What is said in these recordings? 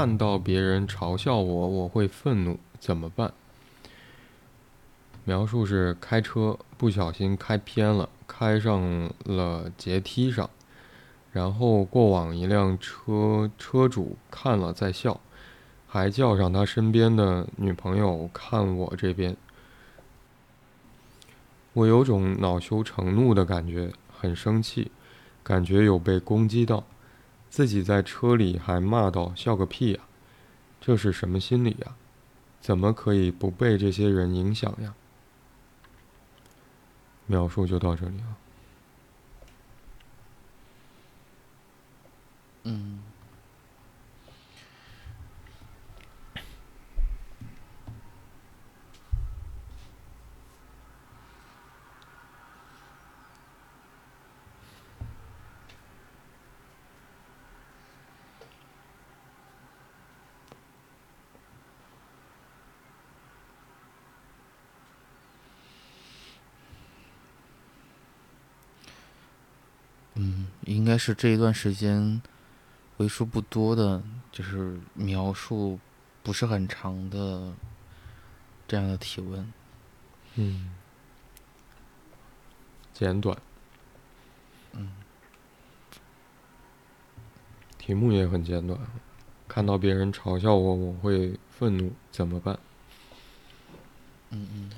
看到别人嘲笑我，我会愤怒，怎么办？描述是开车不小心开偏了，开上了阶梯上，然后过往一辆车车主看了在笑，还叫上他身边的女朋友看我这边。我有种恼羞成怒的感觉，很生气，感觉有被攻击到，自己在车里还骂道：“笑个屁呀！”这是什么心理呀？怎么可以不被这些人影响呀？描述就到这里了。嗯。嗯，应该是这一段时间为数不多的，就是描述不是很长的这样的提问。嗯，简短。嗯，题目也很简短。看到别人嘲笑我，我会愤怒，怎么办？嗯嗯。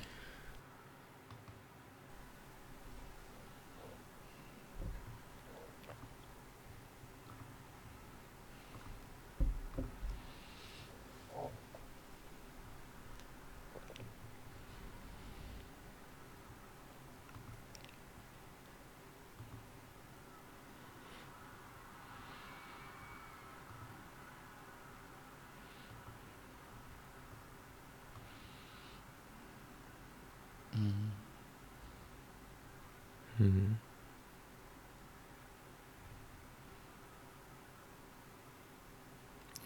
嗯，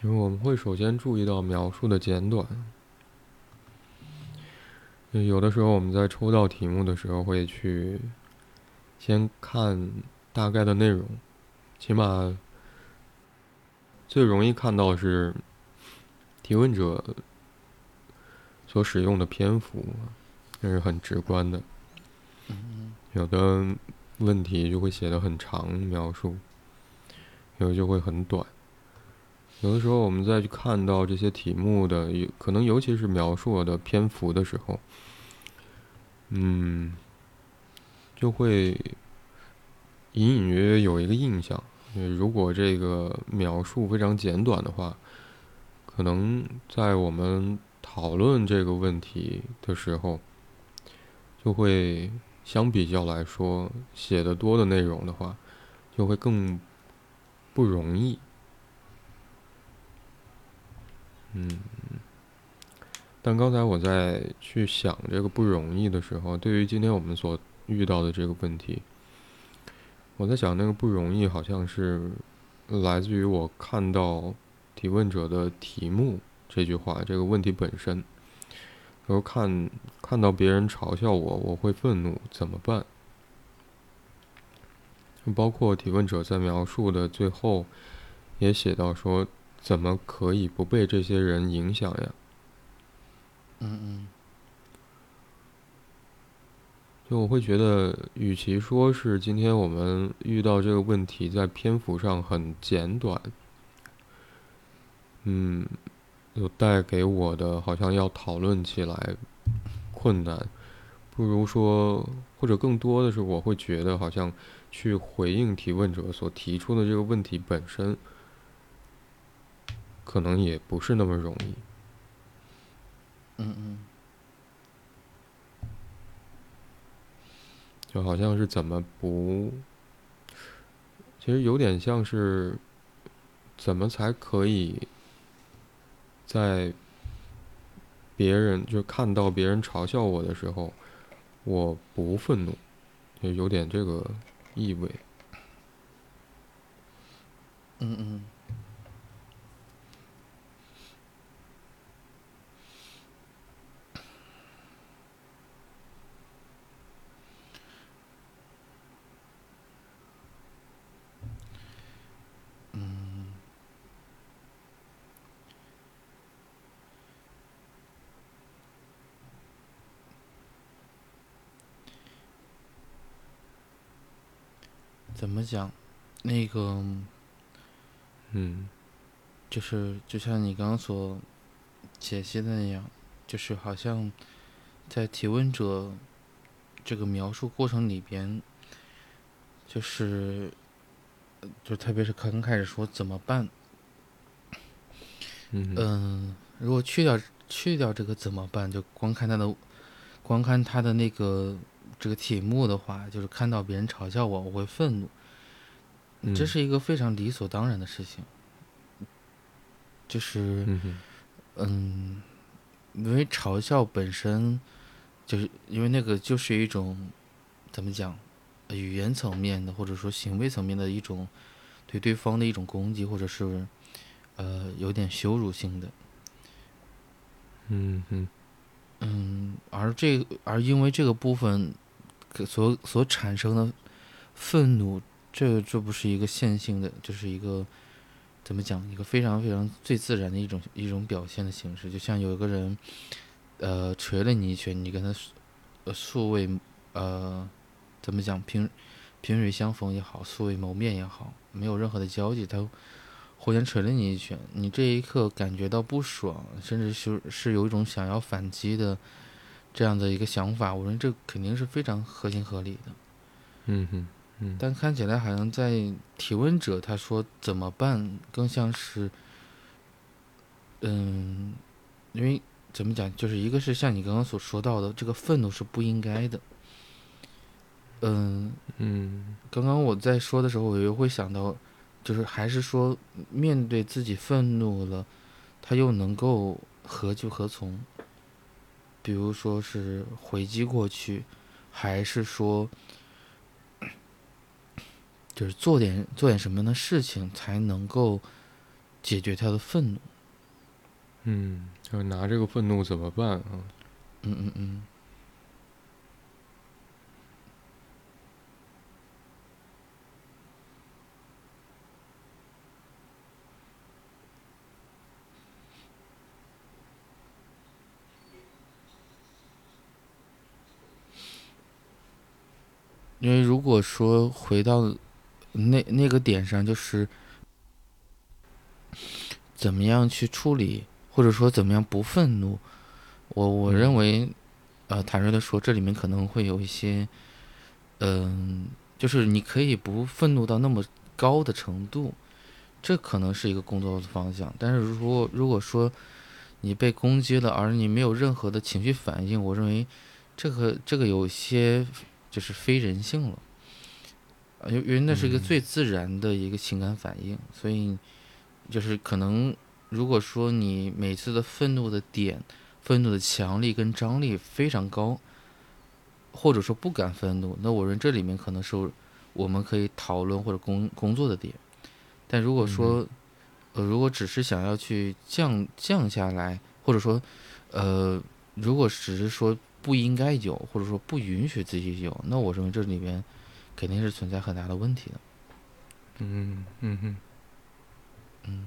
因为我们会首先注意到描述的简短。有的时候我们在抽到题目的时候，会去先看大概的内容，起码最容易看到是提问者所使用的篇幅，这是很直观的。有的问题就会写的很长描述，有的就会很短。有的时候我们再去看到这些题目的，可能尤其是描述的篇幅的时候，嗯，就会隐隐约约有一个印象。如果这个描述非常简短的话，可能在我们讨论这个问题的时候，就会。相比较来说，写的多的内容的话，就会更不容易。嗯，但刚才我在去想这个不容易的时候，对于今天我们所遇到的这个问题，我在想那个不容易好像是来自于我看到提问者的题目这句话，这个问题本身。然后看看到别人嘲笑我，我会愤怒，怎么办？包括提问者在描述的最后，也写到说，怎么可以不被这些人影响呀？嗯嗯。就我会觉得，与其说是今天我们遇到这个问题在篇幅上很简短，嗯。就带给我的好像要讨论起来困难，不如说，或者更多的是，我会觉得好像去回应提问者所提出的这个问题本身，可能也不是那么容易。嗯嗯。就好像是怎么不，其实有点像是怎么才可以。在别人就看到别人嘲笑我的时候，我不愤怒，就有点这个意味。嗯嗯。怎么讲？那个，嗯就是就像你刚刚所解析的那样，就是好像在提问者这个描述过程里边，就是呃就特别是刚开始说怎么办，嗯嗯，如果去掉去掉这个怎么办，就光看他的，光看他的那个这个题目的话，就是看到别人嘲笑我，我会愤怒，嗯这是一个非常理所当然的事情。就是嗯嗯，因为嘲笑本身，就是因为那个就是一种怎么讲，呃语言层面的或者说行为层面的一种对对方的一种攻击，或者是呃有点羞辱性的。嗯哼嗯，而这而因为这个部分可所所产生的愤怒，这这不是一个线性的，就是一个怎么讲，一个非常非常最自然的一种一种表现的形式。就像有一个人，呃，捶了你一拳，你跟他素未呃怎么讲萍萍水相逢也好，素未谋面也好，没有任何的交集，他忽然捶了你一拳，你这一刻感觉到不爽，甚至是是有一种想要反击的这样的一个想法，我认为这肯定是非常合情合理的。嗯哼嗯但看起来好像在提问者他说怎么办，更像是，嗯，因为怎么讲，就是一个是像你刚刚所说到的，这个愤怒是不应该的。嗯，嗯刚刚我在说的时候，我又会想到，就是还是说面对自己愤怒了，他又能够何去何从？比如说是回击过去，还是说，就是做点做点什么样的事情才能够解决他的愤怒？嗯，就拿这个愤怒怎么办啊？嗯嗯嗯。因为如果说回到那那个点上，就是怎么样去处理，或者说怎么样不愤怒，我我认为，呃，坦率的说，这里面可能会有一些，嗯、就是你可以不愤怒到那么高的程度，这可能是一个工作的方向。但是如果如果说你被攻击了，而你没有任何的情绪反应，我认为这个这个有些就是非人性了。呃因因为那是一个嗯最自然的一个情感反应，所以就是可能如果说你每次的愤怒的点、愤怒的强力跟张力非常高，或者说不敢愤怒，那我认为这里面可能是我们可以讨论或者工工作的点。但如果说，呃，如果只是想要去降降下来，或者说，呃，如果只是说不应该有，或者说不允许自己有，那我认为这里边肯定是存在很大的问题的。嗯嗯嗯嗯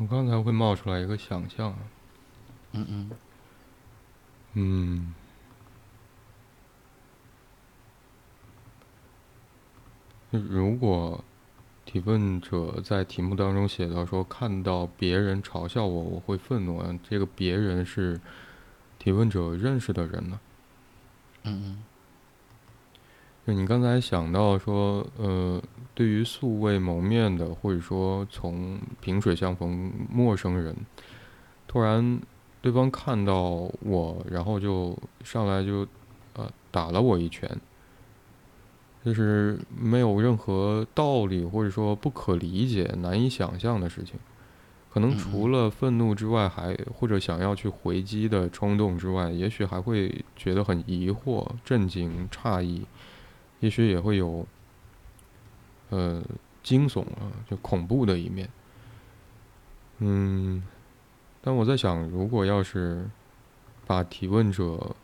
我刚才会冒出来一个想象啊，嗯嗯嗯，如果提问者在题目当中写到说看到别人嘲笑我，我会愤怒，这个别人是提问者认识的人呢？嗯嗯。就你刚才想到说，呃，对于素未谋面的，或者说从萍水相逢陌生人，突然对方看到我，然后就上来就呃打了我一拳。就是没有任何道理，或者说不可理解、难以想象的事情。可能除了愤怒之外，还或者想要去回击的冲动之外，也许还会觉得很疑惑、震惊、诧异，也许也会有呃惊悚啊，就恐怖的一面。嗯，但我在想，如果要是把提问者。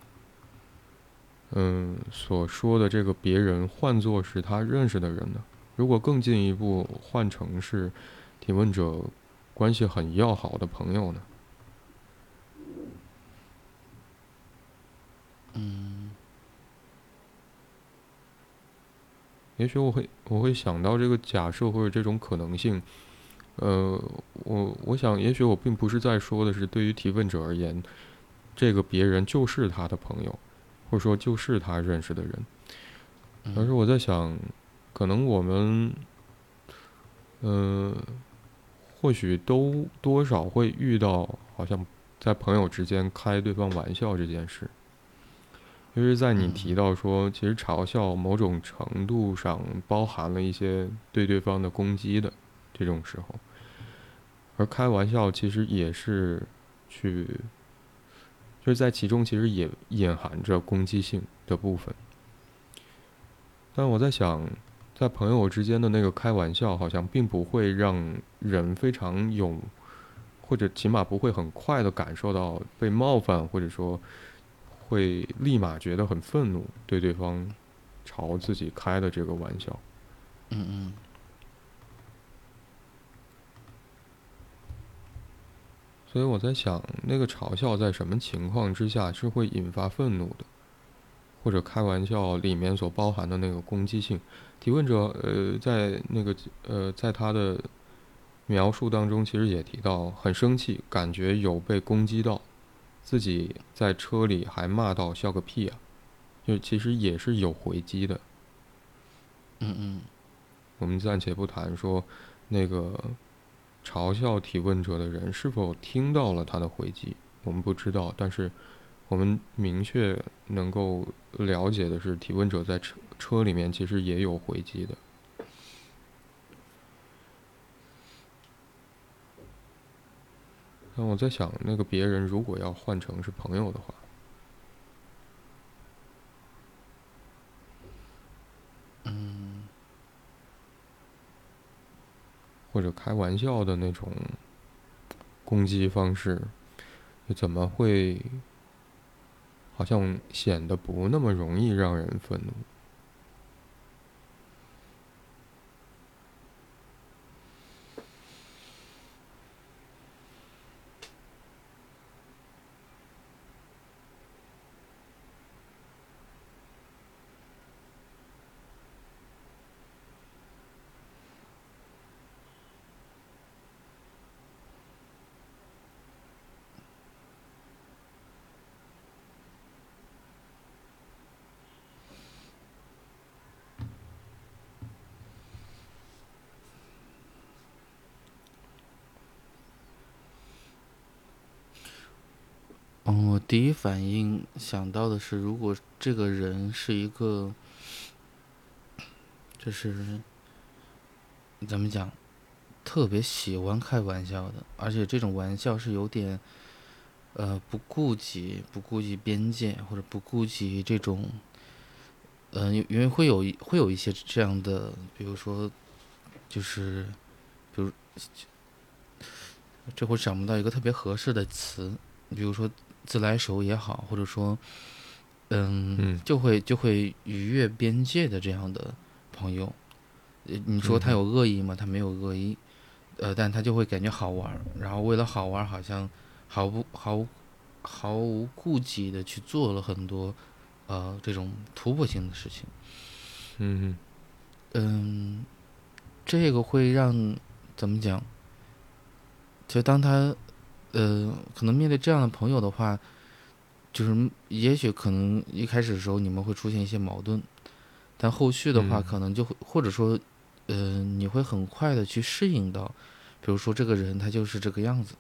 嗯，所说的这个别人换作是他认识的人呢？如果更进一步换成是提问者关系很要好的朋友呢？也许我会我会想到这个假设或者这种可能性。呃，我我想，也许我并不是在说的是对于提问者而言，这个别人就是他的朋友。或者说就是他认识的人，而是我在想，可能我们，嗯，或许都多少会遇到，好像在朋友之间开对方玩笑这件事。因为在你提到说，其实嘲笑某种程度上包含了一些对对方的攻击的这种时候，而开玩笑其实也是去。就是在其中，其实也隐含着攻击性的部分。但我在想，在朋友之间的那个开玩笑，好像并不会让人非常有，或者起码不会很快的感受到被冒犯，或者说会立马觉得很愤怒，对对方朝自己开的这个玩笑。嗯嗯。所以我在想，那个嘲笑在什么情况之下是会引发愤怒的，或者开玩笑里面所包含的那个攻击性？提问者呃，在那个呃，在他的描述当中，其实也提到很生气，感觉有被攻击到，自己在车里还骂到笑个屁啊！就其实也是有回击的。嗯嗯，我们暂且不谈说那个。嘲笑提问者的人是否听到了他的回击？我们不知道，但是我们明确能够了解的是，提问者在车车里面其实也有回击的。那我在想，那个别人如果要换成是朋友的话，嗯。或者开玩笑的那种攻击方式，怎么会好像显得不那么容易让人愤怒？嗯，我第一反应想到的是，如果这个人是一个，就是怎么讲，特别喜欢开玩笑的，而且这种玩笑是有点，呃，不顾及不顾及边界，或者不顾及这种，嗯，因为会有会有一些这样的，比如说，就是，比如，这会想不到一个特别合适的词，比如说。自来熟也好，或者说，嗯，就会就会逾越边界的这样的朋友，你说他有恶意吗？他没有恶意，呃，但他就会感觉好玩，然后为了好玩，好像毫不毫毫无顾忌的去做了很多呃这种突破性的事情。嗯，嗯，这个会让怎么讲？就当他呃，可能面对这样的朋友的话，就是也许可能一开始的时候你们会出现一些矛盾，但后续的话嗯。可能就会或者说呃，你会很快的去适应到，比如说这个人他就是这个样子，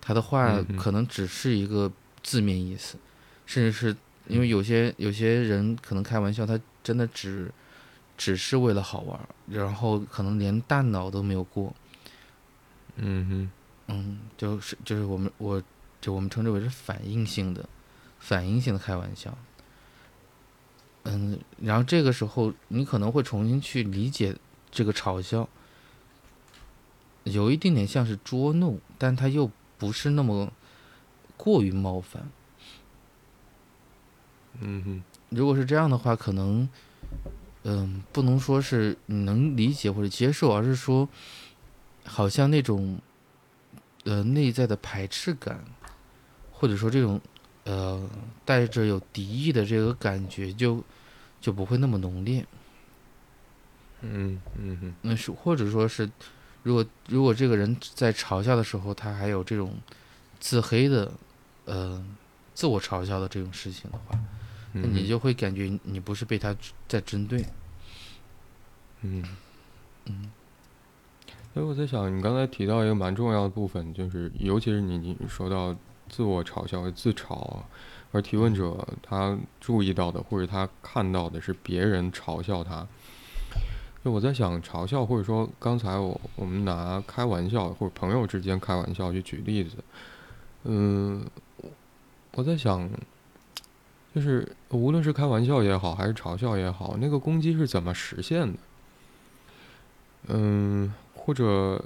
他的话可能只是一个字面意思，甚至是因为有些有些人可能开玩笑，他真的只只是为了好玩，然后可能连大脑都没有过，嗯哼，嗯，就是就是我们我就我们称之为是反应性的，反应性的开玩笑。嗯，然后这个时候你可能会重新去理解这个嘲笑，有一定点像是捉弄，但它又不是那么过于冒犯。嗯哼，如果是这样的话，可能，嗯，不能说是你能理解或者接受，而是说，好像那种，呃，内在的排斥感，或者说这种，呃，带着有敌意的这个感觉就，就不会那么浓烈。嗯嗯嗯，那是或者说是，如果如果这个人在嘲笑的时候，他还有这种自黑的，呃，自我嘲笑的这种事情的话，那你就会感觉你不是被他在针对。嗯。嗯所以我在想，你刚才提到一个蛮重要的部分，就是尤其是你你说到自我嘲笑和自嘲，而提问者他注意到的或者他看到的是别人嘲笑他。就我在想，嘲笑或者说刚才我我们拿开玩笑或者朋友之间开玩笑去举例子，嗯，我在想，就是无论是开玩笑也好，还是嘲笑也好，那个攻击是怎么实现的？嗯，或者，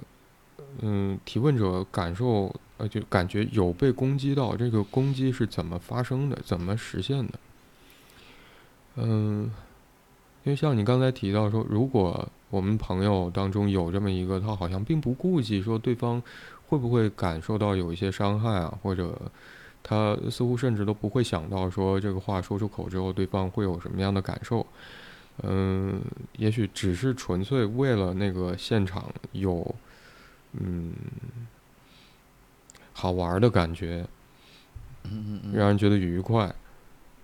嗯，提问者感受，呃，就感觉有被攻击到，这个攻击是怎么发生的，怎么实现的？嗯，因为像你刚才提到说，如果我们朋友当中有这么一个，他好像并不顾及说对方会不会感受到有一些伤害啊，或者他似乎甚至都不会想到说这个话说出口之后，对方会有什么样的感受。嗯，也许只是纯粹为了那个现场有，嗯，好玩的感觉，嗯嗯嗯，让人觉得愉快，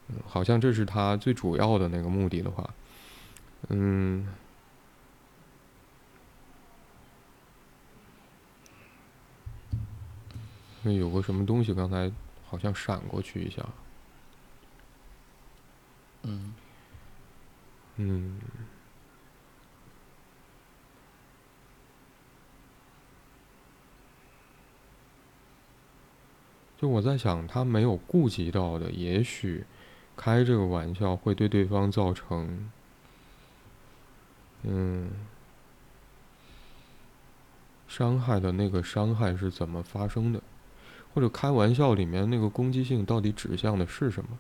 嗯好像这是他最主要的那个目的的话，嗯，那有个什么东西刚才好像闪过去一下，嗯嗯。就我在想，他没有顾及到的，也许开这个玩笑会对对方造成，嗯，伤害的那个伤害是怎么发生的，或者开玩笑里面那个攻击性到底指向的是什么？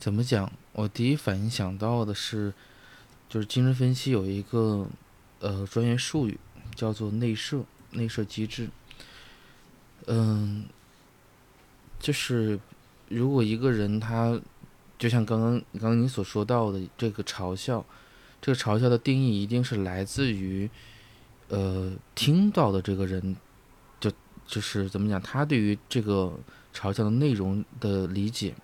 怎么讲？我第一反应想到的是，就是精神分析有一个呃专业术语叫做内射内射机制。嗯，就是如果一个人他就像刚刚刚刚你所说到的这个嘲笑，这个嘲笑的定义一定是来自于呃听到的这个人，就就是怎么讲，他对于这个嘲笑的内容的理解，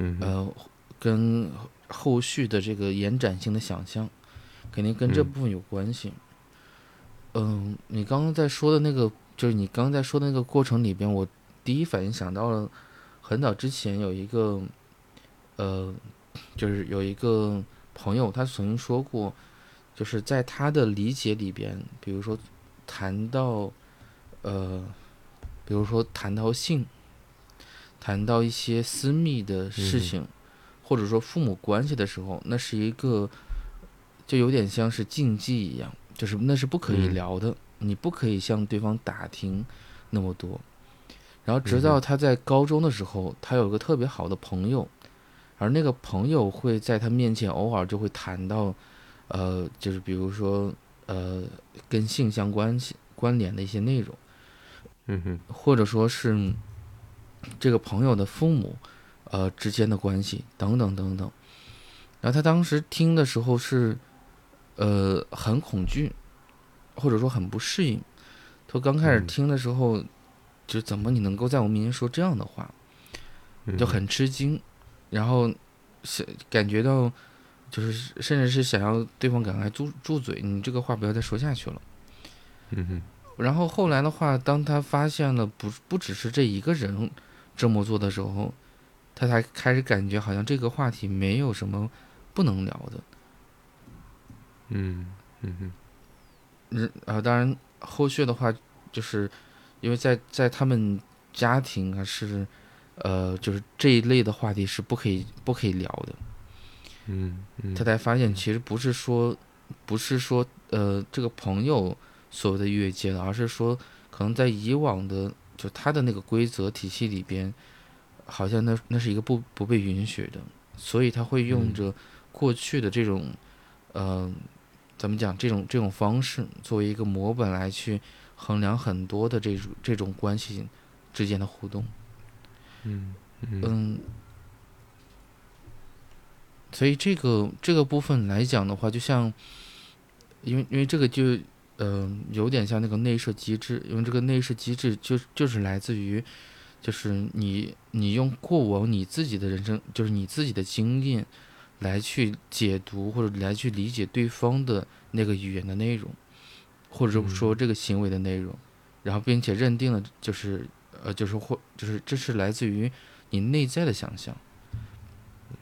嗯哼，呃，跟后续的这个延展性的想象，肯定跟这部分有关系。嗯，你刚刚在说的那个，就是你刚刚在说的那个过程里边，我第一反应想到了很早之前有一个，呃，就是有一个朋友，他曾经说过，就是在他的理解里边，比如说谈到，呃，比如说谈到性，谈到一些私密的事嗯。情，或者说父母关系的时候，那是一个，就有点像是禁忌一样，就是那是不可以嗯。聊的，你不可以向对方打听那么多。然后直到他在高中的时候，他有一个特别好的朋友，而那个朋友会在他面前偶尔就会谈到，呃，就是比如说呃跟性相关系关联的一些内容，嗯哼，或者说是这个朋友的父母呃之间的关系等等等等。然后他当时听的时候是呃很恐惧，或者说很不适应。他刚开始嗯听的时候，就怎么你能够在我面前说这样的话？嗯就很吃惊，然后想感觉到，就是甚至是想要对方赶快住住嘴，你这个话不要再说下去了。嗯哼，然后后来的话，当他发现了不不只是这一个人这么做的时候，他才开始感觉好像这个话题没有什么不能聊的。嗯嗯哼，嗯，啊，当然后续的话，就是因为在在他们家庭啊是，呃，就是这一类的话题是不可以不可以聊的。嗯嗯，他才发现，其实不是说，不是说，呃，这个朋友所谓的越界了，而是说，可能在以往的就他的那个规则体系里边，好像那那是一个不不被允许的，所以他会用嗯着过去的这种，呃，怎么讲，这种这种方式作为一个模本来去衡量很多的这种这种关系之间的互动。嗯嗯嗯，所以这个这个部分来讲的话，就像，因为因为这个就嗯、呃有点像那个内设机制，因为这个内设机制就就是来自于，就是你你用过往你自己的人生，就是你自己的经验来去解读或者来去理解对方的那个语言的内容，或者说这个行为的内容，然后并且认定了就是呃就是或就是这是来自于你内在的想象。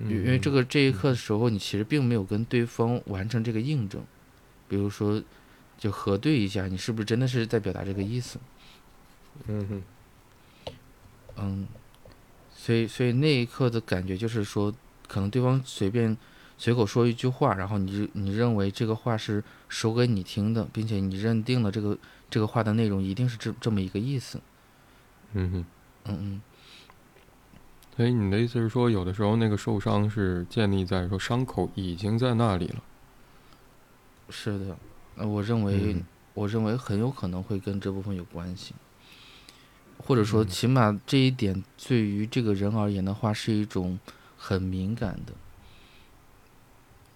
因因为这个这一刻的时候，你其实并没有跟对方完成这个印证，比如说，就核对一下，你是不是真的是在表达这个意思？嗯哼，嗯，所以所以那一刻的感觉就是说，可能对方随便随口说一句话，然后你你认为这个话是说给你听的，并且你认定了这个这个话的内容一定是这这么一个意思。嗯哼。嗯嗯，所以你的意思是说，有的时候那个受伤是建立在说伤口已经在那里了。是的，呃，我认为、嗯。我认为很有可能会跟这部分有关系，或者说嗯。起码这一点对于这个人而言的话是一种很敏感的，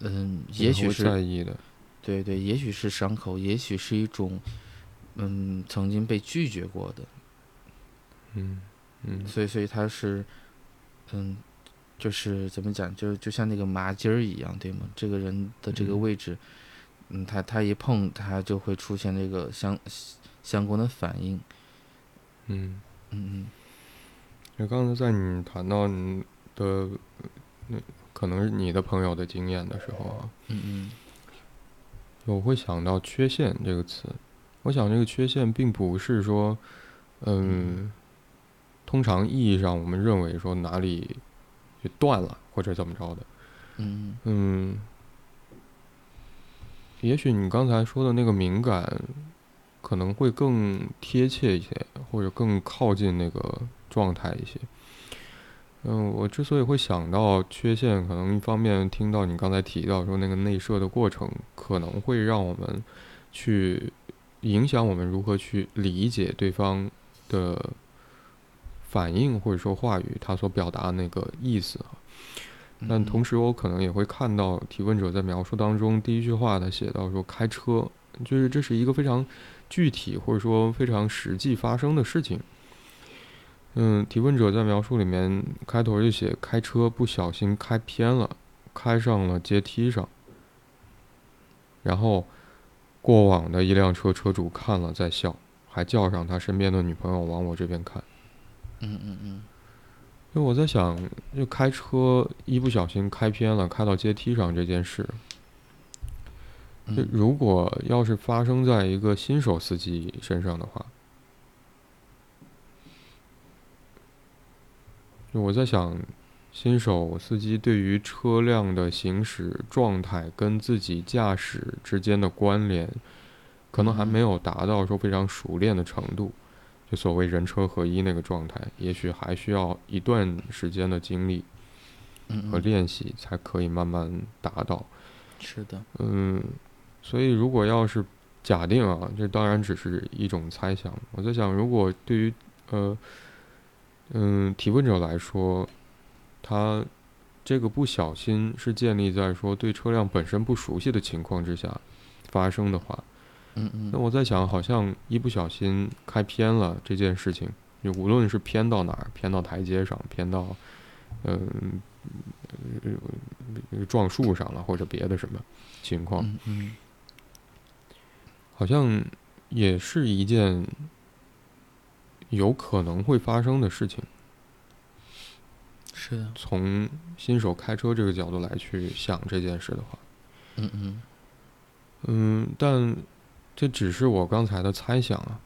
嗯，也许是在意的。对对，也许是伤口，也许是一种嗯曾经被拒绝过的，嗯嗯。所以所以他是嗯就是怎么讲，就就像那个麻筋儿一样，对吗？这个人的这个嗯。位置，嗯，他他一碰，它就会出现这个相相关的反应，嗯。嗯就刚才在你谈到你的那可能是你的朋友的经验的时候啊，嗯嗯。我会想到“缺陷”这个词。我想这个缺陷并不是说，嗯，通常意义上我们认为说哪里就断了或者怎么着的，嗯。嗯，也许你刚才说的那个敏感，可能会更贴切一些，或者更靠近那个状态一些。嗯，我之所以会想到缺陷，可能一方面听到你刚才提到说那个内射的过程，可能会让我们去影响我们如何去理解对方的反应或者说话语，他所表达的那个意思啊。嗯，但同时，我可能也会看到提问者在描述当中第一句话，他写到说开车，就是这是一个非常具体或者说非常实际发生的事情。嗯，提问者在描述里面开头就写开车不小心开偏了，开上了阶梯上，然后过往的一辆车车主看了在笑，还叫上他身边的女朋友往我这边看。嗯嗯嗯就我在想，就开车一不小心开偏了，开到阶梯上这件事，如果要是发生在一个新手司机身上的话，就我在想，新手司机对于车辆的行驶状态跟自己驾驶之间的关联，可能还没有达到说非常熟练的程度，就所谓人车合一那个状态，也许还需要一段时间的经历。和练习，才可以慢慢达到。是的，嗯，所以如果要是假定啊，这当然只是一种猜想。我在想，如果对于呃嗯提问者来说，他这个不小心是建立在说对车辆本身不熟悉的情况之下发生的话，嗯嗯。那我在想，好像一不小心开偏了这件事情，就无论是偏到哪儿，偏到台阶上，偏到嗯、呃撞树上了，或者别的什么情况，嗯嗯。好像也是一件有可能会发生的事情。是的，从新手开车这个角度来去想这件事的话，嗯嗯。嗯，但这只是我刚才的猜想啊。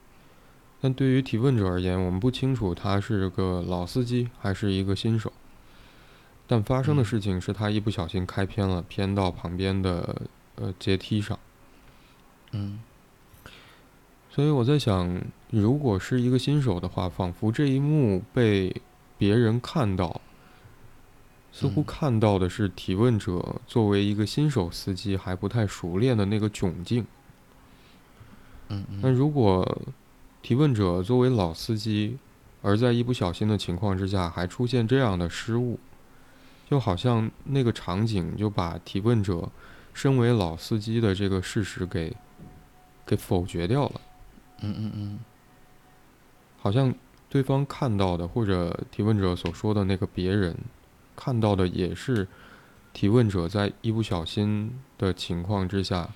但对于提问者而言，我们不清楚他是个老司机还是一个新手。但发生的嗯事情是他一不小心开偏了，偏到旁边的呃阶梯上。嗯所以我在想，如果是一个新手的话，仿佛这一幕被别人看到，似乎嗯看到的是提问者作为一个新手司机还不太熟练的那个窘境。嗯嗯。那如果提问者作为老司机，而在一不小心的情况之下还出现这样的失误，就好像那个场景就把提问者身为老司机的这个事实给给否决掉了。嗯嗯嗯。好像对方看到的，或者提问者所说的那个别人看到的，也是提问者在一不小心的情况之下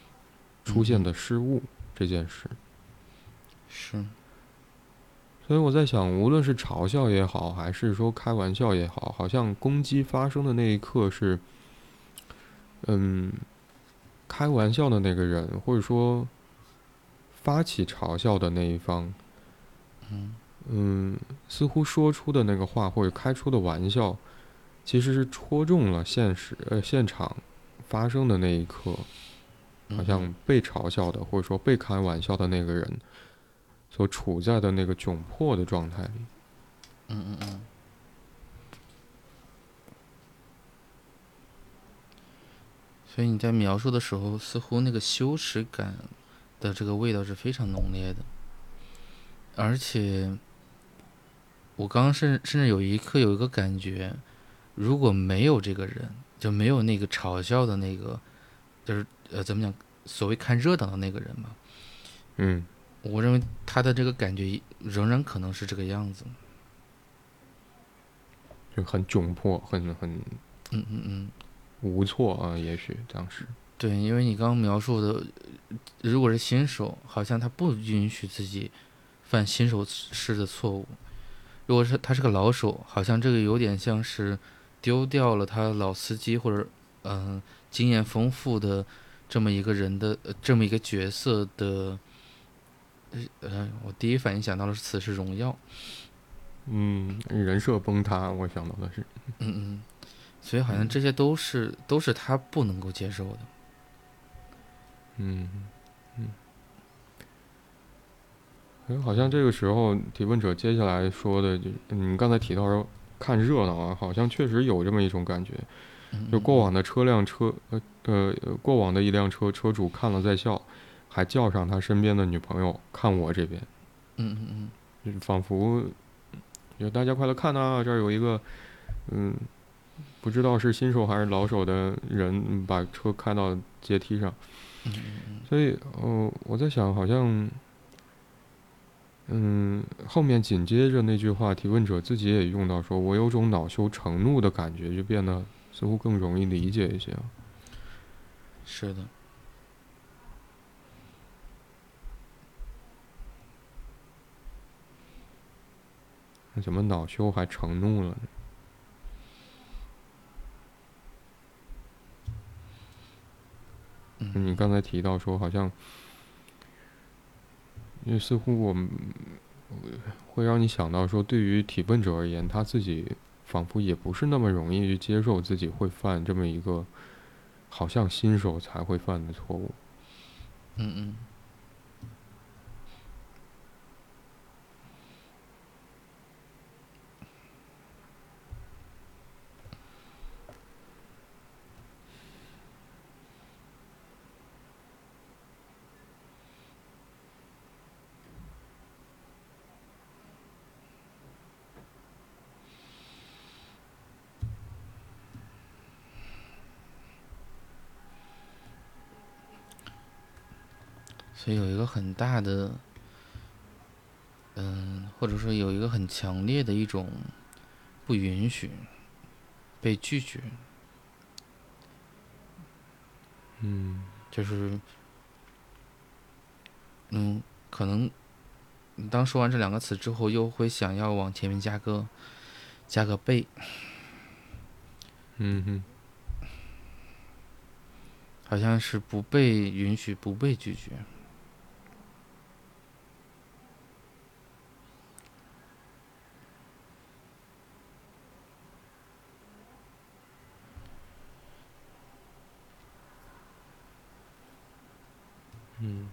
出现的失误这件事。是，所以我在想，无论是嘲笑也好，还是说开玩笑也好，好像攻击发生的那一刻是，嗯，开玩笑的那个人，或者说发起嘲笑的那一方，嗯。嗯，似乎说出的那个话或者开出的玩笑，其实是戳中了现实呃现场发生的那一刻，嗯好像被嘲笑的或者说被开玩笑的那个人所处在的那个窘迫的状态里。嗯嗯嗯。所以你在描述的时候，似乎那个羞耻感的这个味道是非常浓烈的，而且我刚刚甚甚至有一刻有一个感觉，如果没有这个人，就没有那个嘲笑的那个，就是呃怎么讲，所谓看热闹的那个人嘛，嗯，我认为他的这个感觉仍然可能是这个样子。就很窘迫，很很嗯嗯嗯。无措啊，也许当时。对，因为你刚刚描述的，呃如果是新手，好像他不允许自己犯新手式的错误；如果是他是个老手，好像这个有点像是丢掉了他老司机或者嗯、经验丰富的这么一个人的、呃、这么一个角色的。呃呃，我第一反应想到的词是荣耀。嗯，人设崩塌，我想到的是。嗯嗯，所以好像这些都是都是他不能够接受的。嗯嗯。哎，好像这个时候提问者接下来说的，就你刚才提到说看热闹啊，好像确实有这么一种感觉。嗯就过往的车辆车呃呃呃过往的一辆车车主看了在笑，还叫上他身边的女朋友看我这边，嗯嗯嗯仿佛就大家快来看呐、这儿有一个嗯不知道是新手还是老手的人嗯把车开到阶梯上，嗯嗯所以哦我在想好像。嗯，后面紧接着那句话，提问者自己也用到说：“我有种恼羞成怒的感觉”，就变得似乎更容易理解一些啊。是的。那怎么恼羞还成怒了呢？嗯你刚才提到说，好像，因为似乎我们会让你想到说，对于提问者而言，他自己仿佛也不是那么容易去接受自己会犯这么一个好像新手才会犯的错误。嗯嗯。很大的，嗯，或者说有一个很强烈的一种不允许、被拒绝，嗯就是，嗯，可能你当说完这两个词之后，又会想要往前面加个加个被，嗯哼，好像是不被允许、不被拒绝。嗯，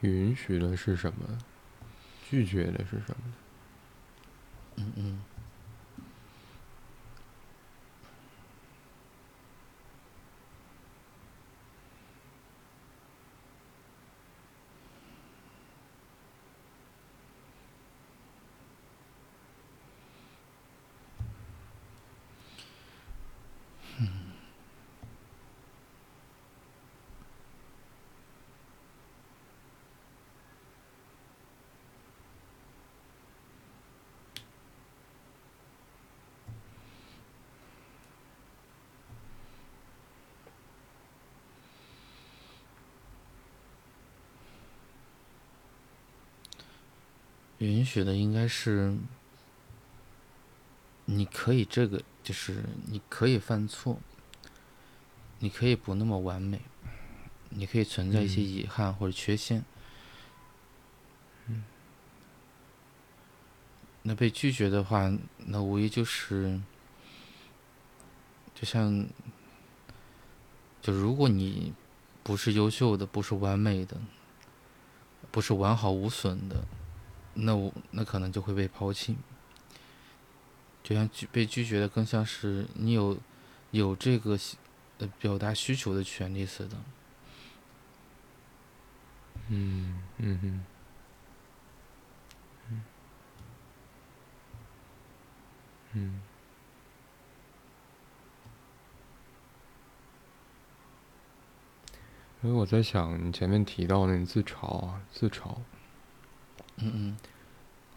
允许的是什么？拒绝的是什么？嗯嗯。允许的应该是，你可以这个，就是你可以犯错，你可以不那么完美，你可以存在一些遗憾或者缺陷。那被拒绝的话，那无疑就是，就像，就如果你不是优秀的，不是完美的，不是完好无损的。那我那可能就会被抛弃，就像拒被拒绝的更像是你有有这个呃表达需求的权利似的。嗯嗯嗯嗯，因为我在想你前面提到那自嘲啊，自嘲。嗯嗯，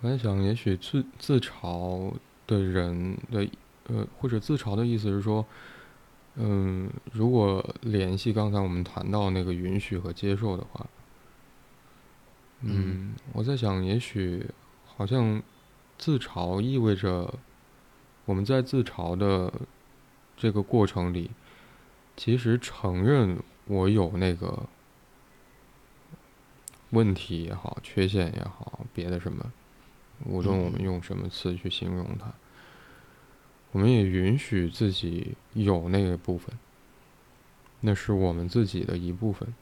我在想，也许自自嘲的人的，呃，或者自嘲的意思是说，嗯，如果联系刚才我们谈到那个允许和接受的话，嗯，我在想，也许好像自嘲意味着我们在自嘲的这个过程里，其实承认我有那个。问题也好，缺陷也好，别的什么，无论我们用什么词去形容它，我们也允许自己有那个部分，那是我们自己的一部分，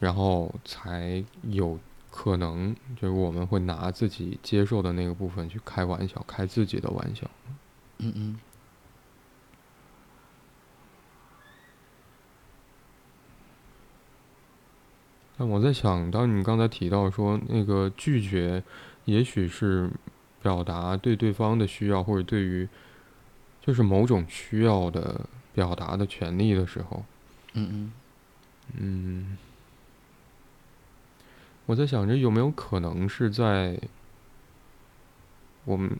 然后才有可能，就是我们会拿自己接受的那个部分去开玩笑，开自己的玩笑。嗯嗯。但我在想，当你刚才提到说那个拒绝，也许是表达对对方的需要，或者对于就是某种需要的表达的权利的时候，嗯嗯嗯，我在想着有没有可能是在我们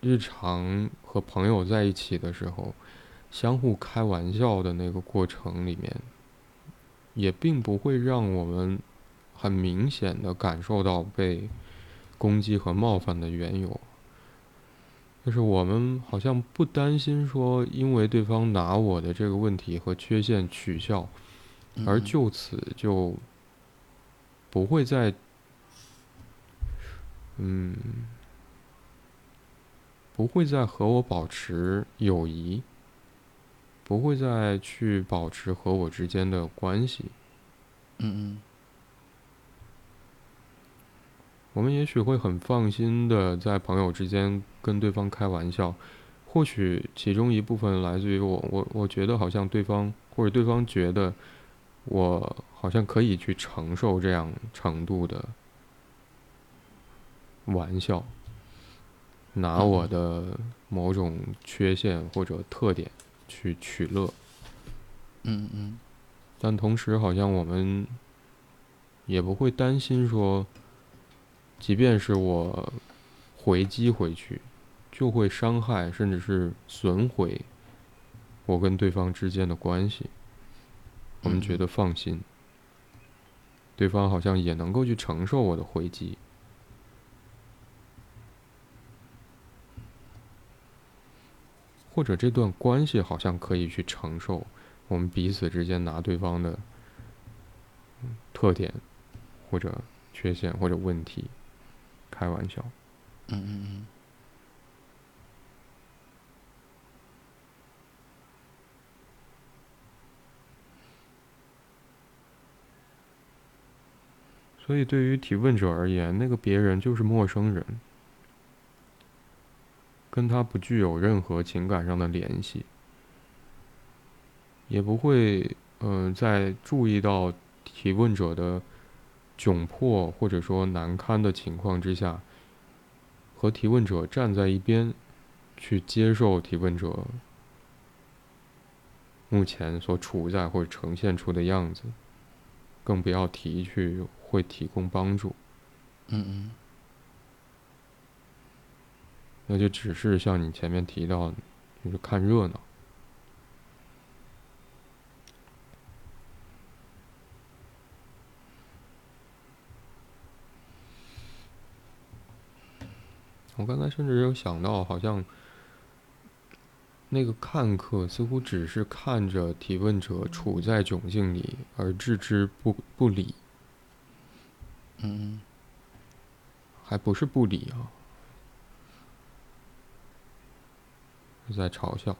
日常和朋友在一起的时候，相互开玩笑的那个过程里面。也并不会让我们很明显的感受到被攻击和冒犯的缘由，就是我们好像不担心说，因为对方拿我的这个问题和缺陷取笑，而就此就不会再，嗯，不会再和我保持友谊。不会再去保持和我之间的关系。嗯嗯。我们也许会很放心的在朋友之间跟对方开玩笑，或许其中一部分来自于我，我我觉得好像对方或者对方觉得我好像可以去承受这样程度的玩笑。拿我的某种缺陷或者特点去取乐。嗯嗯但同时，好像我们也不会担心说，即便是我回击回去，就会伤害甚至是损毁我跟对方之间的关系。我们觉得放心，对方好像也能够去承受我的回击，或者这段关系好像可以去承受。我们彼此之间拿对方的特点，或者缺陷，或者问题开玩笑。嗯嗯嗯。所以，对于提问者而言，那个别人就是陌生人，跟他不具有任何情感上的联系。也不会，嗯，在注意到提问者的窘迫或者说难堪的情况之下，和提问者站在一边，去接受提问者目前所处在或者呈现出的样子，更不要提去会提供帮助。嗯嗯。那就只是像你前面提到，就是看热闹。我刚才甚至有想到，好像那个看客似乎只是看着提问者处在窘境里而置之不不理，嗯，还不是不理啊，是是在嘲笑。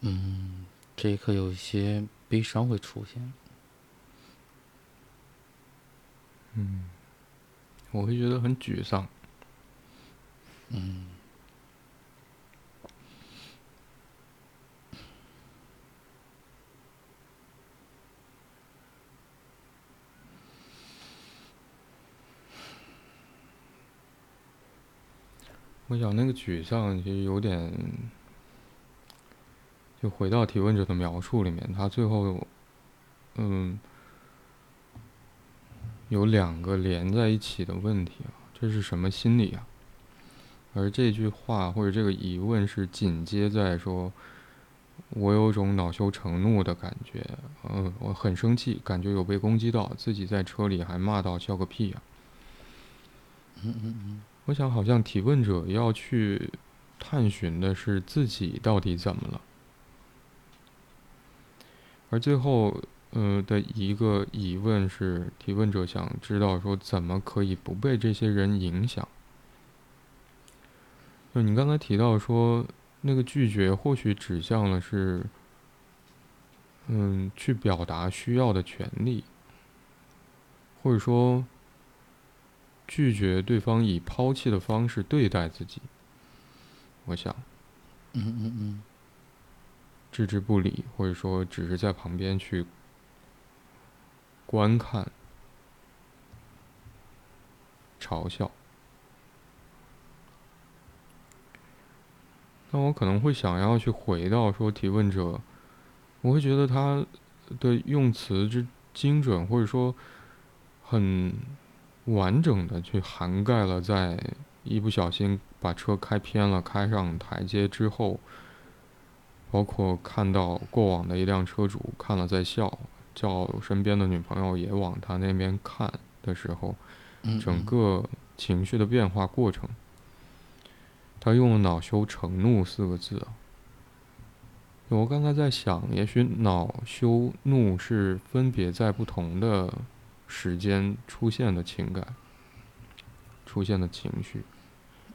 嗯，这一刻有一些悲伤会出现。嗯，我会觉得很沮丧。嗯，我想那个沮丧其实有点，就回到提问者的描述里面，他最后，嗯，有两个连在一起的问题啊，这是什么心理啊？而这句话或者这个疑问是紧接在说，我有种恼羞成怒的感觉，嗯，我很生气，感觉有被攻击到，自己在车里还骂到笑个屁呀。嗯嗯嗯。我想，好像提问者要去探寻的是自己到底怎么了，而最后，呃的一个疑问是，提问者想知道说，怎么可以不被这些人影响？就你刚才提到说，那个拒绝或许指向了是，嗯，去表达需要的权利，或者说。拒绝对方以抛弃的方式对待自己，我想，嗯嗯嗯，置之不理，或者说只是在旁边去观看、嘲笑，那我可能会想要去回到说提问者，我会觉得他的用词之精准，或者说很。完整的去涵盖了，在一不小心把车开偏了，开上台阶之后，包括看到过往的一辆车主看了在笑，叫身边的女朋友也往他那边看的时候，整个情绪的变化过程，他用了“恼羞成怒”四个字啊。我刚才在想，也许恼羞怒是分别在不同的。时间出现的情感，出现的情绪，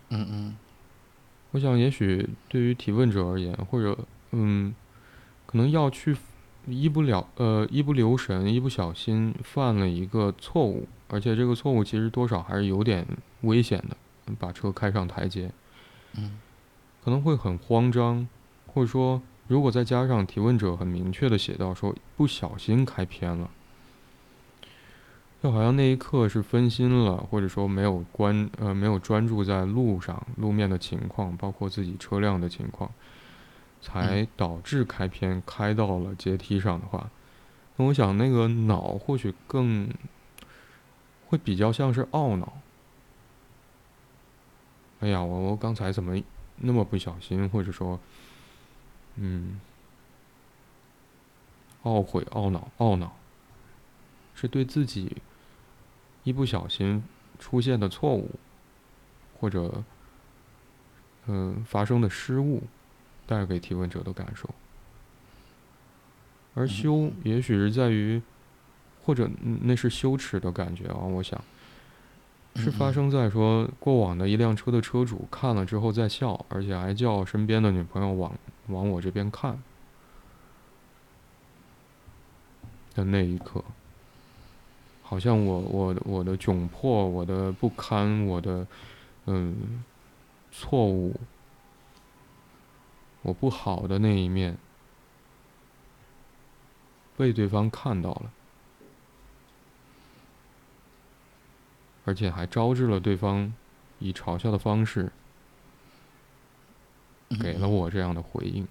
嗯嗯，我想也许对于提问者而言，或者嗯，可能要去一不了呃一不留神，一不小心犯了一个错误，而且这个错误其实多少还是有点危险的，把车开上台阶，嗯，可能会很慌张，或者说如果再加上提问者很明确的写到说不小心开偏了。就好像那一刻是分心了，或者说没有关呃没有专注在路上路面的情况，包括自己车辆的情况，才导致开篇开到了阶梯上的话，那我想那个恼或许更会比较像是懊恼。哎呀，我我刚才怎么那么不小心，或者说，嗯，懊悔、懊恼、懊恼，是对自己。一不小心出现的错误，或者嗯发生的失误，带给提问者的感受。而羞，也许是在于，或者那是羞耻的感觉啊。我想，是发生在说过往的一辆车的车主看了之后在笑，而且还叫身边的女朋友往往我这边看的那一刻。好像我我我的窘迫，我的不堪，我的嗯错误，我不好的那一面，被对方看到了，而且还招致了对方以嘲笑的方式给了我这样的回应，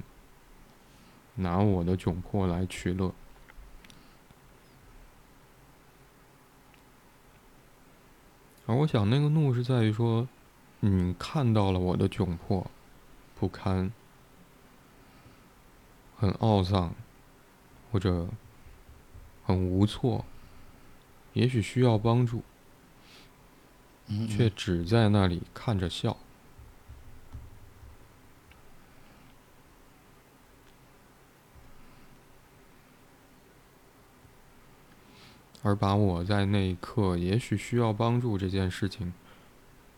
拿我的窘迫来取乐。而我想，那个怒是在于说，你看到了我的窘迫、不堪、很懊丧，或者很无措，也许需要帮助，却只在那里看着笑。而把我在那一刻也许需要帮助这件事情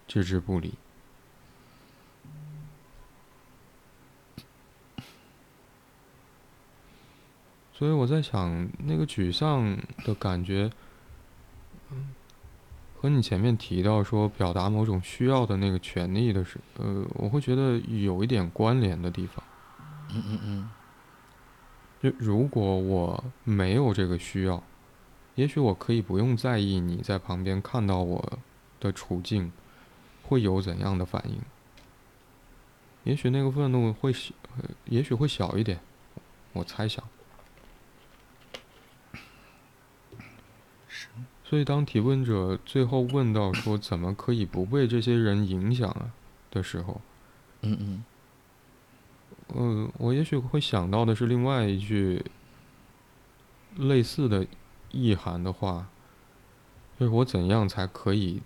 置之不理。所以我在想，那个沮丧的感觉，嗯，和你前面提到说表达某种需要的那个权利的是，呃，我会觉得有一点关联的地方。嗯嗯嗯，就如果我没有这个需要，也许我可以不用在意你在旁边看到我的处境会有怎样的反应。也许那个愤怒会小，也许会小一点，我猜想。是。所以当提问者最后问到说“怎么可以不被这些人影响啊”的时候，嗯嗯。嗯，我也许会想到的是另外一句类似的意涵的话，就是我怎样才可以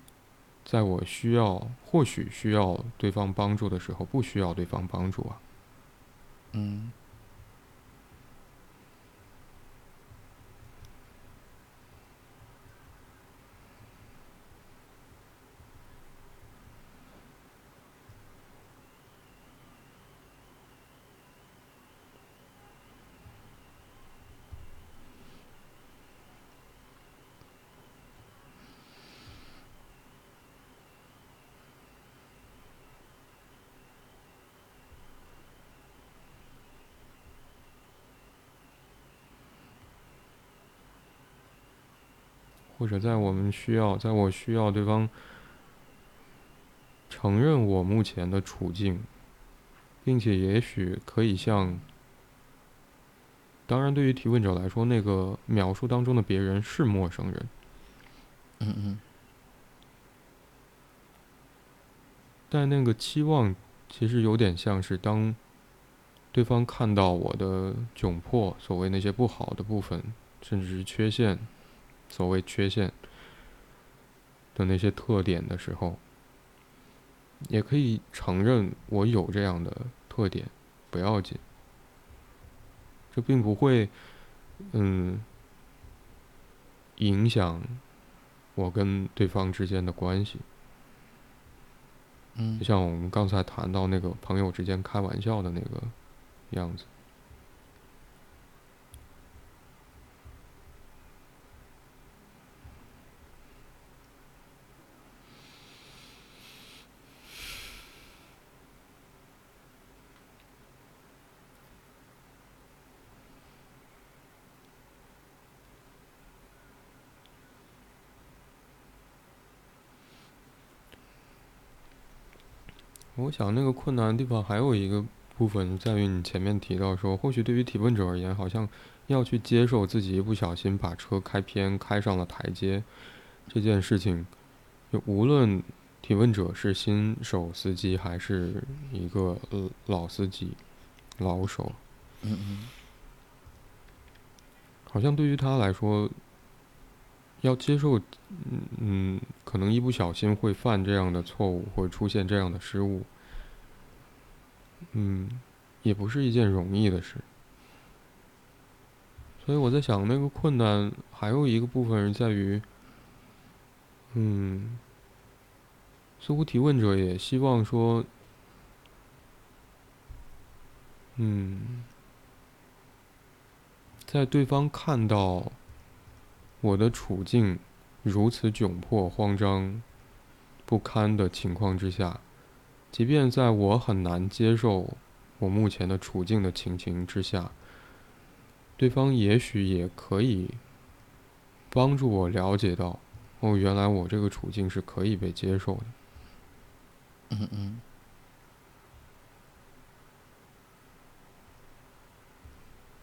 在我需要、或许需要对方帮助的时候，不需要对方帮助啊？嗯。或者在我们需要，在我需要对方承认我目前的处境，并且也许可以像，当然对于提问者来说，那个描述当中的别人是陌生人。嗯嗯。但那个期望其实有点像是当对方看到我的窘迫，所谓那些不好的部分，甚至是缺陷。所谓缺陷的那些特点的时候，也可以承认我有这样的特点，不要紧。这并不会，嗯，影响我跟对方之间的关系。嗯，就像我们刚才谈到那个朋友之间开玩笑的那个样子。我想那个困难的地方还有一个部分在于你前面提到说，或许对于提问者而言，好像要去接受自己一不小心把车开偏，开上了台阶这件事情，就无论提问者是新手司机还是一个呃老司机、老手，嗯嗯，好像对于他来说，要接受，嗯嗯。可能一不小心会犯这样的错误，会出现这样的失误，嗯，也不是一件容易的事。所以我在想，那个困难还有一个部分是在于，嗯，似乎提问者也希望说，嗯，在对方看到我的处境。如此窘迫、慌张、不堪的情况之下，即便在我很难接受我目前的处境的情形之下，对方也许也可以帮助我了解到，哦，原来我这个处境是可以被接受的。嗯嗯，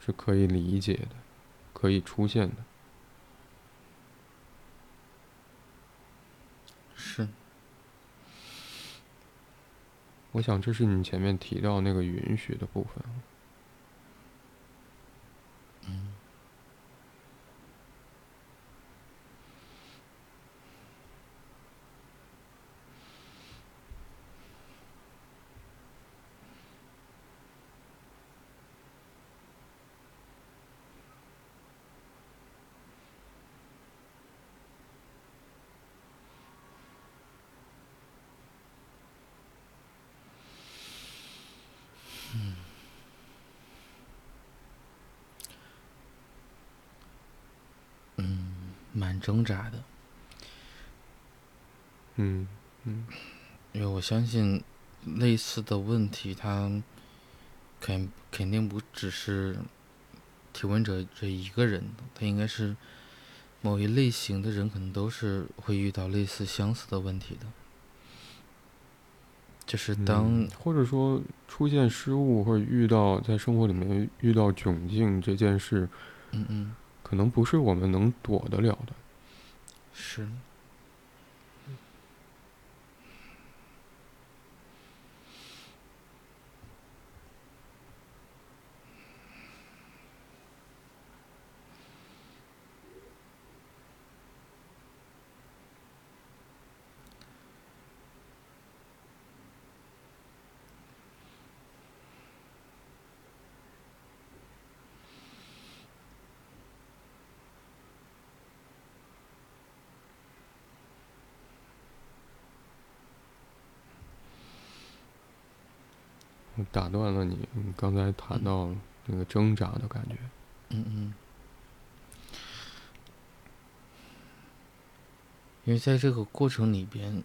是可以理解的，可以出现的。是，我想这是你前面提到那个允许的部分。嗯挣扎的。嗯嗯，因为我相信类似的问题，它肯肯定不只是提问者这一个人，他应该是某一类型的人，可能都是会遇到类似相似的问题的。就是当嗯或者说出现失误或者遇到在生活里面遇到窘境这件事，嗯嗯可能不是我们能躲得了的。是。打断了你，你刚才谈到那个挣扎的感觉。嗯嗯，因为在这个过程里边，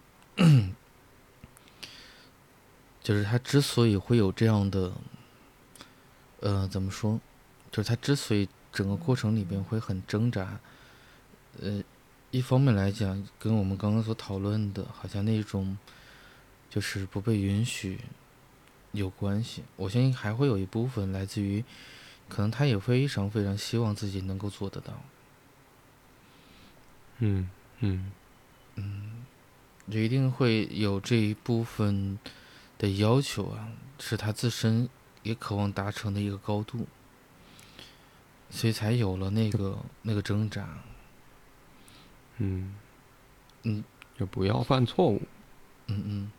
就是他之所以会有这样的，呃，怎么说？就是他之所以整个过程里边会很挣扎，呃，一方面来讲，跟我们刚刚所讨论的，好像那种就是不被允许有关系。我相信还会有一部分来自于。可能他也非常非常希望自己能够做得到，嗯嗯嗯，就一定会有这一部分的要求啊，是他自身也渴望达成的一个高度，所以才有了那个那个挣扎。嗯嗯，就不要犯错误。嗯嗯，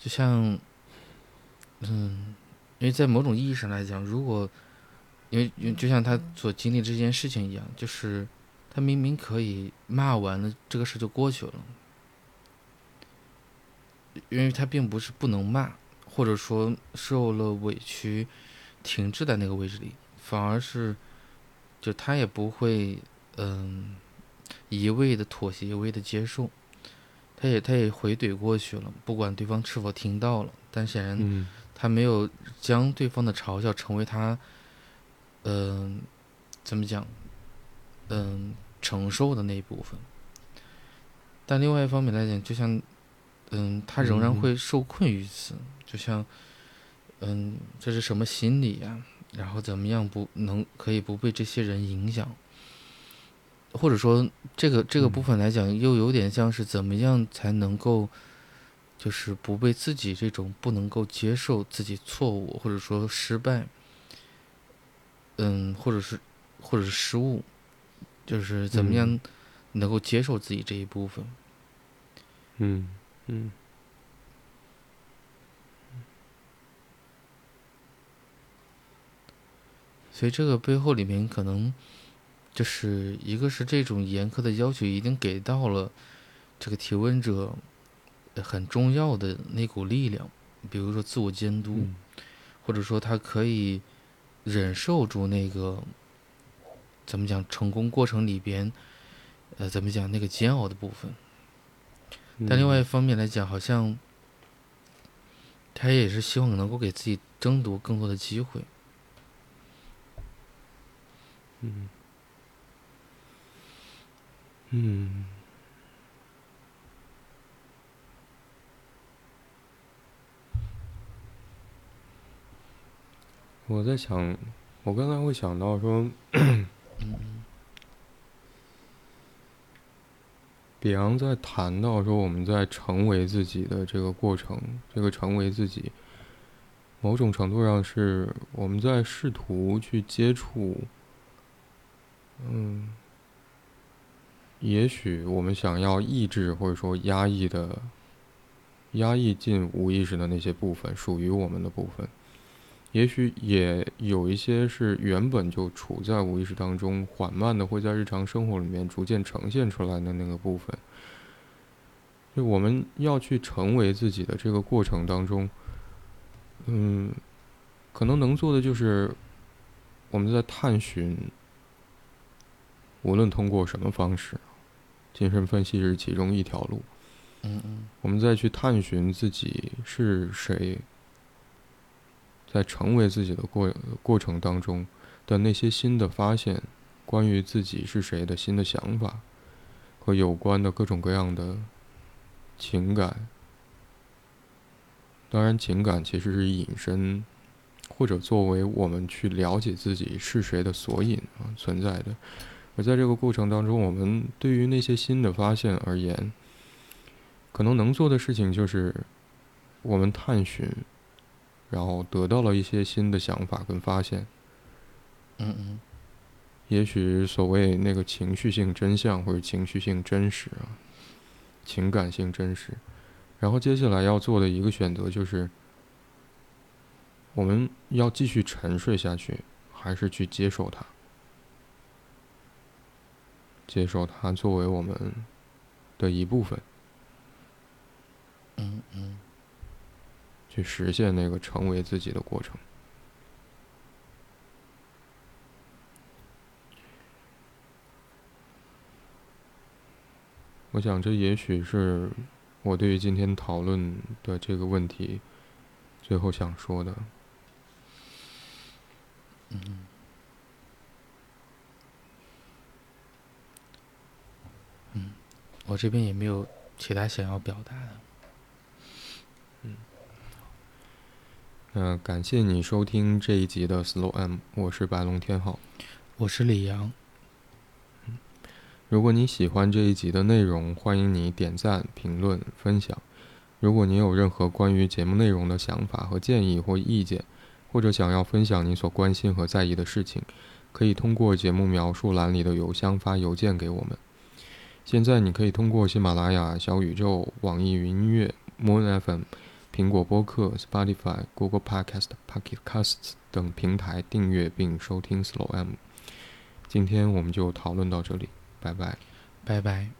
就像，嗯。因为在某种意义上来讲，如果，因为就像他所经历这件事情一样，就是他明明可以骂完了这个事就过去了，因为他并不是不能骂，或者说受了委屈停滞在那个位置里，反而是就他也不会嗯一味的妥协，一味的接受，他也他也回怼过去了，不管对方是否听到了，但显然。嗯他没有将对方的嘲笑成为他，嗯、怎么讲，嗯、承受的那一部分。但另外一方面来讲，就像，嗯，他仍然嗯会受困于此，就像，嗯，这是什么心理呀、然后怎么样不能可以不被这些人影响，或者说这个这个部嗯分来讲，又有点像是怎么样才能够。就是不被自己这种不能够接受自己错误或者说失败，嗯，或者是或者是失误，就是怎么样能够接受自己这一部分。嗯嗯所以这个背后里面可能就是一个是这种严苛的要求已经给到了这个提问者很重要的那股力量，比如说自我监督。嗯或者说他可以忍受住那个怎么讲成功过程里边，呃，怎么讲那个煎熬的部分。但另外一方面来讲，好像他也是希望能够给自己争夺更多的机会。嗯嗯。我在想，我刚才会想到说，比昂在谈到说我们在成为自己的这个过程，这个成为自己，某种程度上是我们在试图去接触，嗯，也许我们想要抑制或者说压抑的、压抑进无意识的那些部分，属于我们的部分。也许也有一些是原本就处在无意识当中，缓慢的会在日常生活里面逐渐呈现出来的那个部分。就我们要去成为自己的这个过程当中，嗯，可能能做的就是我们在探寻，无论通过什么方式，精神分析是其中一条路。嗯嗯我们再去探寻自己是谁，在成为自己的过过程当中的那些新的发现，关于自己是谁的新的想法，和有关的各种各样的情感。当然，情感其实是引申，或者作为我们去了解自己是谁的索引啊存在的。而在这个过程当中，我们对于那些新的发现而言，可能能做的事情就是，我们探寻，然后得到了一些新的想法跟发现。嗯嗯也许所谓那个情绪性真相或者情绪性真实啊，情感性真实。然后接下来要做的一个选择就是，我们要继续沉睡下去，还是去接受它？接受它作为我们的一部分，嗯嗯去实现那个成为自己的过程。我想，这也许是我对于今天讨论的这个问题最后想说的。嗯，嗯，我这边也没有其他想要表达的。那感谢你收听这一集的 Slow M，我是白龙天浩。我是李阳，如果你喜欢这一集的内容，欢迎你点赞、评论、分享。如果你有任何关于节目内容的想法和建议或意见，或者想要分享你所关心和在意的事情，可以通过节目描述栏里的邮箱发邮件给我们。现在你可以通过喜马拉雅、小宇宙、网易云音乐、Moon FM、苹果播客、Spotify、Google Podcast、Pocket Casts 等平台订阅并收听 Slow M。今天我们就讨论到这里，拜拜。拜拜。